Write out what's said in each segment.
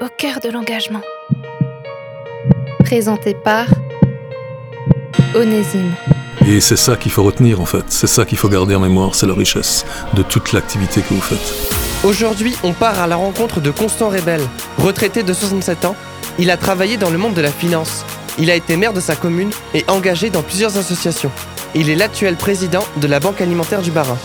au cœur de l'engagement. Présenté par Onésime. Et c'est ça qu'il faut retenir en fait, c'est ça qu'il faut garder en mémoire, c'est la richesse de toute l'activité que vous faites. Aujourd'hui, on part à la rencontre de Constant Rebel. Retraité de 67 ans, il a travaillé dans le monde de la finance. Il a été maire de sa commune et engagé dans plusieurs associations. Il est l'actuel président de la Banque alimentaire du Bas-Rhin.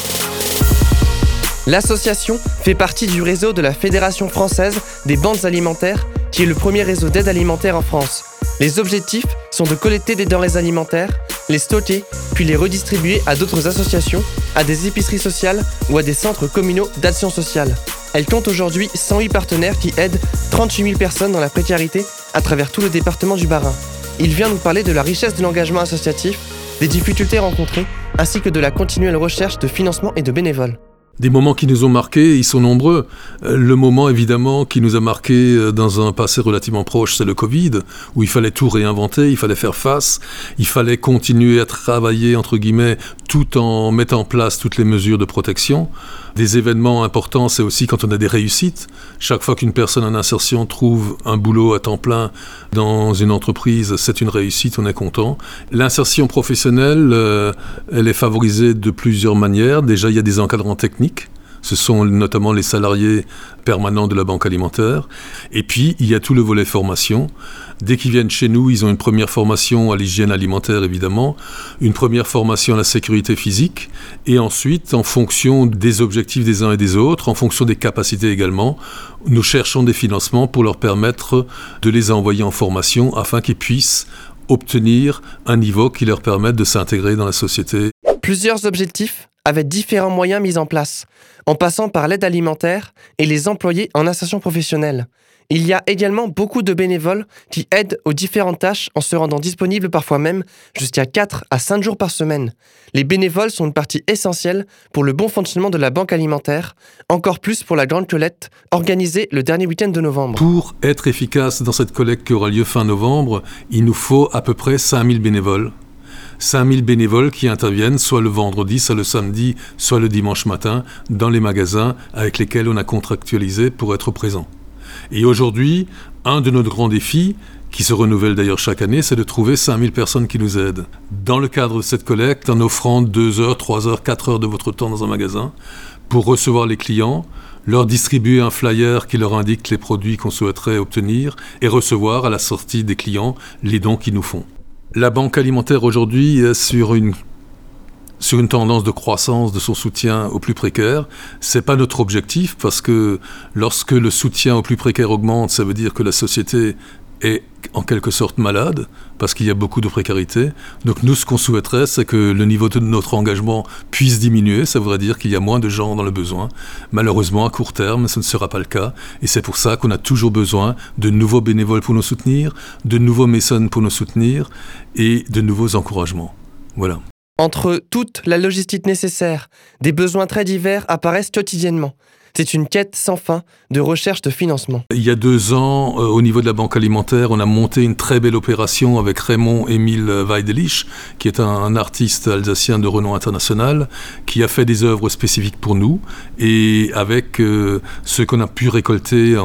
L'association fait partie du réseau de la Fédération française des banques alimentaires, qui est le premier réseau d'aide alimentaire en France. Les objectifs sont de collecter des denrées alimentaires, les stocker, puis les redistribuer à d'autres associations, à des épiceries sociales ou à des centres communaux d'action sociale. Elle compte aujourd'hui 108 partenaires qui aident 38 000 personnes dans la précarité à travers tout le département du Bas-Rhin. Il vient nous parler de la richesse de l'engagement associatif, des difficultés rencontrées, ainsi que de la continuelle recherche de financement et de bénévoles. Des moments qui nous ont marqués, ils sont nombreux. Euh, le moment évidemment qui nous a marqué euh, dans un passé relativement proche, c'est le Covid, où il fallait tout réinventer, il fallait faire face, il fallait continuer à travailler, entre guillemets, tout en mettant en place toutes les mesures de protection. Des événements importants, c'est aussi quand on a des réussites. Chaque fois qu'une personne en insertion trouve un boulot à temps plein dans une entreprise, c'est une réussite, on est content. L'insertion professionnelle, euh, elle est favorisée de plusieurs manières. Déjà, il y a des encadrants techniques. Ce sont notamment les salariés permanents de la banque alimentaire. Et puis, il y a tout le volet formation. Dès qu'ils viennent chez nous, ils ont une première formation à l'hygiène alimentaire, évidemment, une première formation à la sécurité physique, et ensuite, en fonction des objectifs des uns et des autres, en fonction des capacités également, nous cherchons des financements pour leur permettre de les envoyer en formation afin qu'ils puissent obtenir un niveau qui leur permette de s'intégrer dans la société. Plusieurs objectifs avec différents moyens mis en place, en passant par l'aide alimentaire et les employés en insertion professionnelle. Il y a également beaucoup de bénévoles qui aident aux différentes tâches en se rendant disponibles parfois même jusqu'à 4 à 5 jours par semaine. Les bénévoles sont une partie essentielle pour le bon fonctionnement de la banque alimentaire, encore plus pour la Grande Collecte, organisée le dernier week-end de novembre. Pour être efficace dans cette collecte qui aura lieu fin novembre, il nous faut à peu près 5000 bénévoles. 5000 bénévoles qui interviennent soit le vendredi, soit le samedi, soit le dimanche matin dans les magasins avec lesquels on a contractualisé pour être présent. Et aujourd'hui, un de nos grands défis, qui se renouvelle d'ailleurs chaque année, c'est de trouver 5000 personnes qui nous aident. Dans le cadre de cette collecte, en offrant 2 heures, 3 heures, 4 heures de votre temps dans un magasin, pour recevoir les clients, leur distribuer un flyer qui leur indique les produits qu'on souhaiterait obtenir et recevoir à la sortie des clients les dons qu'ils nous font. La banque alimentaire aujourd'hui est sur une sur une tendance de croissance de son soutien aux plus précaires. C'est pas notre objectif parce que lorsque le soutien aux plus précaires augmente, ça veut dire que la société est en quelque sorte malade parce qu'il y a beaucoup de précarité. Donc nous, ce qu'on souhaiterait, c'est que le niveau de notre engagement puisse diminuer. Ça voudrait dire qu'il y a moins de gens dans le besoin. Malheureusement, à court terme, ce ne sera pas le cas. Et c'est pour ça qu'on a toujours besoin de nouveaux bénévoles pour nous soutenir, de nouveaux mécènes pour nous soutenir et de nouveaux encouragements. Voilà. Entre toute la logistique nécessaire, des besoins très divers apparaissent quotidiennement. C'est une quête sans fin de recherche de financement. Il y a deux ans, euh, au niveau de la Banque alimentaire, on a monté une très belle opération avec Raymond Émile Weidelich, qui est un, artiste alsacien de renom international, qui a fait des œuvres spécifiques pour nous. Et avec euh, ce qu'on a pu récolter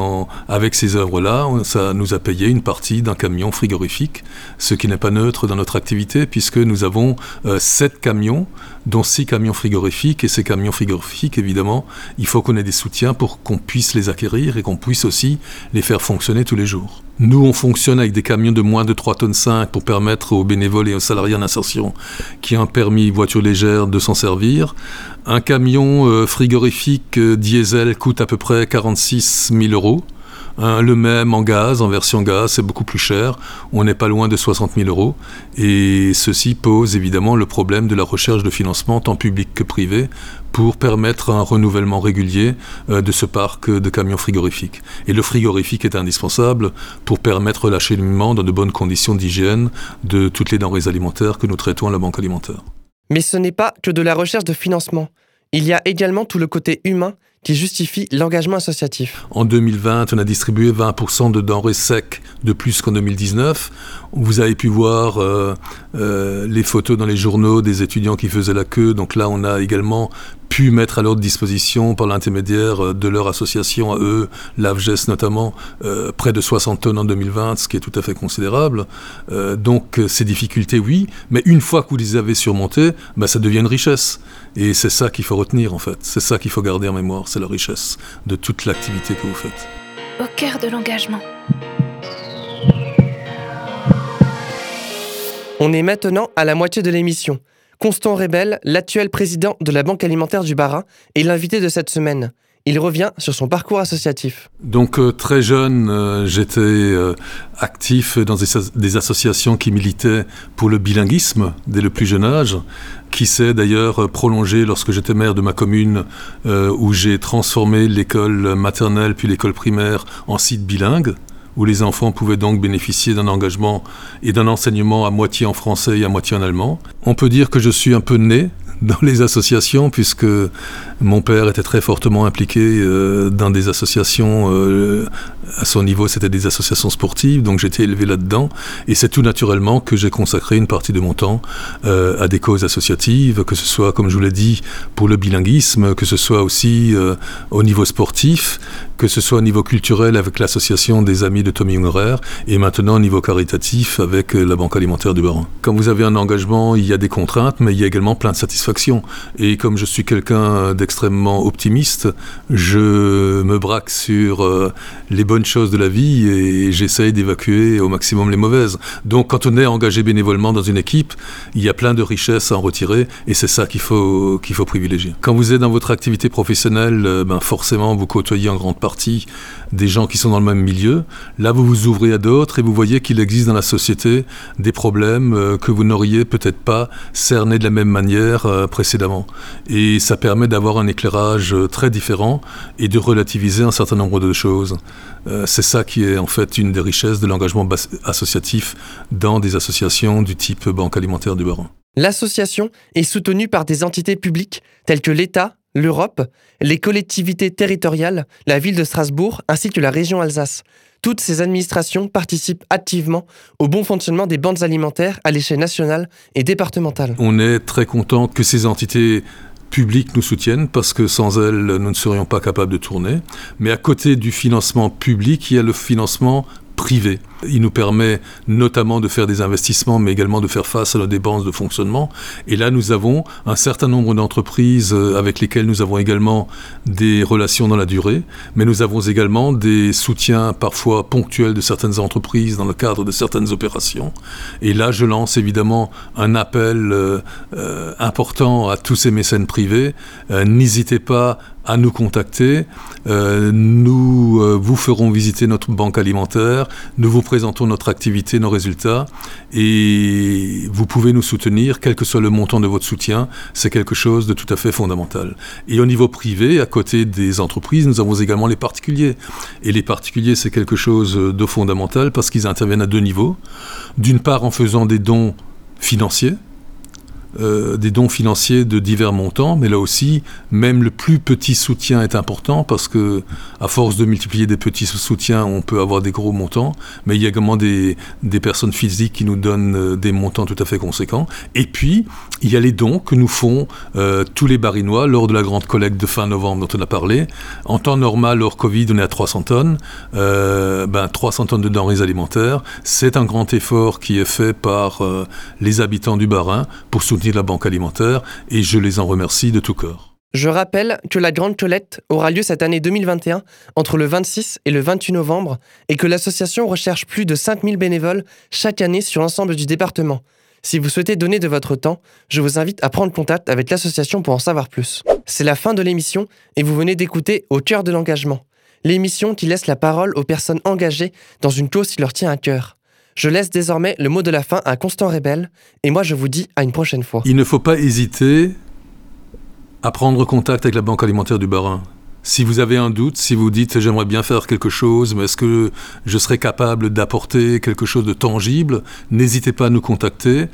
avec ces œuvres-là, ça nous a payé une partie d'un camion frigorifique, ce qui n'est pas neutre dans notre activité, puisque nous avons euh, sept camions, dont six camions frigorifiques. Et ces camions frigorifiques, évidemment, il faut qu'on ait des soutien pour qu'on puisse les acquérir et qu'on puisse aussi les faire fonctionner tous les jours. Nous, on fonctionne avec des camions de moins de 3 tonnes 5 pour permettre aux bénévoles et aux salariés en insertion qui ont un permis voiture légère de s'en servir. Un camion euh, frigorifique euh, diesel coûte à peu près 46 000 euros. Hein, le même en gaz, en version gaz, c'est beaucoup plus cher. On n'est pas loin de 60 000 euros. Et ceci pose évidemment le problème de la recherche de financement, tant public que privé, pour permettre un renouvellement régulier euh, de ce parc de camions frigorifiques. Et le frigorifique est indispensable pour permettre l'acheminement dans de bonnes conditions d'hygiène de toutes les denrées alimentaires que nous traitons à la banque alimentaire. Mais ce n'est pas que de la recherche de financement. Il y a également tout le côté humain qui justifient l'engagement associatif. En 2020, on a distribué 20% de denrées secs de plus qu'en 2019. Vous avez pu voir euh, euh, les photos dans les journaux des étudiants qui faisaient la queue. Donc là, on a également pu mettre à leur disposition, par l'intermédiaire euh, de leur association à eux, l'AVGES notamment, près de 60 tonnes en 2020, ce qui est tout à fait considérable. donc ces difficultés, oui, mais une fois que vous les avez surmontées, bah, ça devient une richesse. Et c'est ça qu'il faut retenir en fait. C'est ça qu'il faut garder en mémoire, c'est la richesse de toute l'activité que vous faites. Au cœur de l'engagement. On est maintenant à la moitié de l'émission. Constant Rebel, l'actuel président de la Banque alimentaire du Barin, est l'invité de cette semaine. Il revient sur son parcours associatif. Donc euh, très jeune, euh, j'étais euh, actif dans des, associations qui militaient pour le bilinguisme dès le plus jeune âge, qui s'est d'ailleurs prolongé lorsque j'étais maire de ma commune, où j'ai transformé l'école maternelle puis l'école primaire en site bilingue où les enfants pouvaient donc bénéficier d'un engagement et d'un enseignement à moitié en français et à moitié en allemand. On peut dire que je suis un peu né dans les associations, puisque mon père était très fortement impliqué euh, dans des associations. Euh, à son niveau, c'était des associations sportives, donc j'étais élevé là-dedans. Et c'est tout naturellement que j'ai consacré une partie de mon temps euh, à des causes associatives, que ce soit, comme je vous l'ai dit, pour le bilinguisme, que ce soit aussi au niveau sportif, que ce soit au niveau culturel avec l'association des amis de Tommy Ungerer, et maintenant au niveau caritatif avec la Banque alimentaire du Baron. Quand vous avez un engagement, il y a des contraintes, mais il y a également plein de satisfactions et comme je suis quelqu'un d'extrêmement optimiste, je me braque sur euh, les bonnes choses de la vie et j'essaye d'évacuer au maximum les mauvaises. Donc quand on est engagé bénévolement dans une équipe, il y a plein de richesses à en retirer et c'est ça qu'il faut, qu'il faut privilégier. Quand vous êtes dans votre activité professionnelle, euh, ben forcément vous côtoyez en grande partie des gens qui sont dans le même milieu. Là, vous vous ouvrez à d'autres et vous voyez qu'il existe dans la société des problèmes euh, que vous n'auriez peut-être pas cernés de la même manière euh, précédemment. Et ça permet d'avoir un éclairage euh, très différent et de relativiser un certain nombre de choses. C'est ça qui est en fait une des richesses de l'engagement associatif dans des associations du type Banque alimentaire du Baron. L'association est soutenue par des entités publiques telles que l'État, l'Europe, les collectivités territoriales, la ville de Strasbourg ainsi que la région Alsace. Toutes ces administrations participent activement au bon fonctionnement des bandes alimentaires à l'échelle nationale et départementale. On est très content que ces entités publiques nous soutiennent parce que sans elles, nous ne serions pas capables de tourner. Mais à côté du financement public, il y a le financement privé. Il nous permet notamment de faire des investissements, mais également de faire face à nos dépenses de fonctionnement. Et là, nous avons un certain nombre d'entreprises euh, avec lesquelles nous avons également des relations dans la durée, mais nous avons également des soutiens parfois ponctuels de certaines entreprises dans le cadre de certaines opérations. Et là, je lance évidemment un appel euh, euh, important à tous ces mécènes privés. N'hésitez pas à nous contacter. nous vous ferons visiter notre banque alimentaire. Nous vous présentons notre activité, nos résultats, et vous pouvez nous soutenir, quel que soit le montant de votre soutien, c'est quelque chose de tout à fait fondamental. Et au niveau privé, à côté des entreprises, nous avons également les particuliers. Et les particuliers, c'est quelque chose de fondamental parce qu'ils interviennent à deux niveaux. D'une part, en faisant des dons financiers, euh, des dons financiers de divers montants, mais là aussi, même le plus petit soutien est important parce que, à force de multiplier des petits soutiens, on peut avoir des gros montants. Mais il y a également des, des personnes physiques qui nous donnent euh, des montants tout à fait conséquents. Et puis, il y a les dons que nous font euh, tous les barinois lors de la grande collecte de fin novembre dont on a parlé. En temps normal, hors Covid, on est à 300 tonnes. ben, 300 tonnes de denrées alimentaires. C'est un grand effort qui est fait par les habitants du Barin pour soutenir la Banque alimentaire et je les en remercie de tout cœur. Je rappelle que la Grande Collecte aura lieu cette année 2021 entre le 26 et le 28 novembre et que l'association recherche plus de 5000 bénévoles chaque année sur l'ensemble du département. Si vous souhaitez donner de votre temps, je vous invite à prendre contact avec l'association pour en savoir plus. C'est la fin de l'émission et vous venez d'écouter Au cœur de l'engagement, l'émission qui laisse la parole aux personnes engagées dans une cause qui leur tient à cœur. Je laisse désormais le mot de la fin à Constant Rebelle, et moi je vous dis à une prochaine fois. Il ne faut pas hésiter à prendre contact avec la Banque alimentaire du Barin. Si vous avez un doute, si vous dites j'aimerais bien faire quelque chose, mais est-ce que je serais capable d'apporter quelque chose de tangible, n'hésitez pas à nous contacter.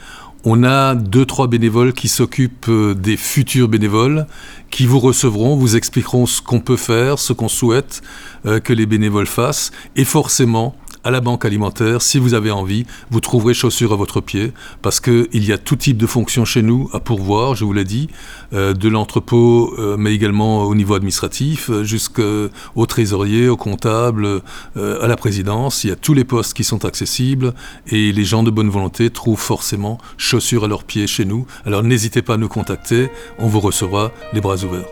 On a deux, trois bénévoles qui s'occupent euh, des futurs bénévoles, qui vous recevront, vous expliqueront ce qu'on peut faire, ce qu'on souhaite euh, que les bénévoles fassent, et forcément, à la banque alimentaire, si vous avez envie, vous trouverez chaussures à votre pied, parce qu'il y a tout type de fonctions chez nous à pourvoir, je vous l'ai dit, euh, de l'entrepôt, euh, mais également au niveau administratif, euh, jusqu'au trésorier, au comptable, à la présidence. Il y a tous les postes qui sont accessibles, et les gens de bonne volonté trouvent forcément chaussures à leurs pieds chez nous. Alors n'hésitez pas à nous contacter, on vous recevra les bras ouverts.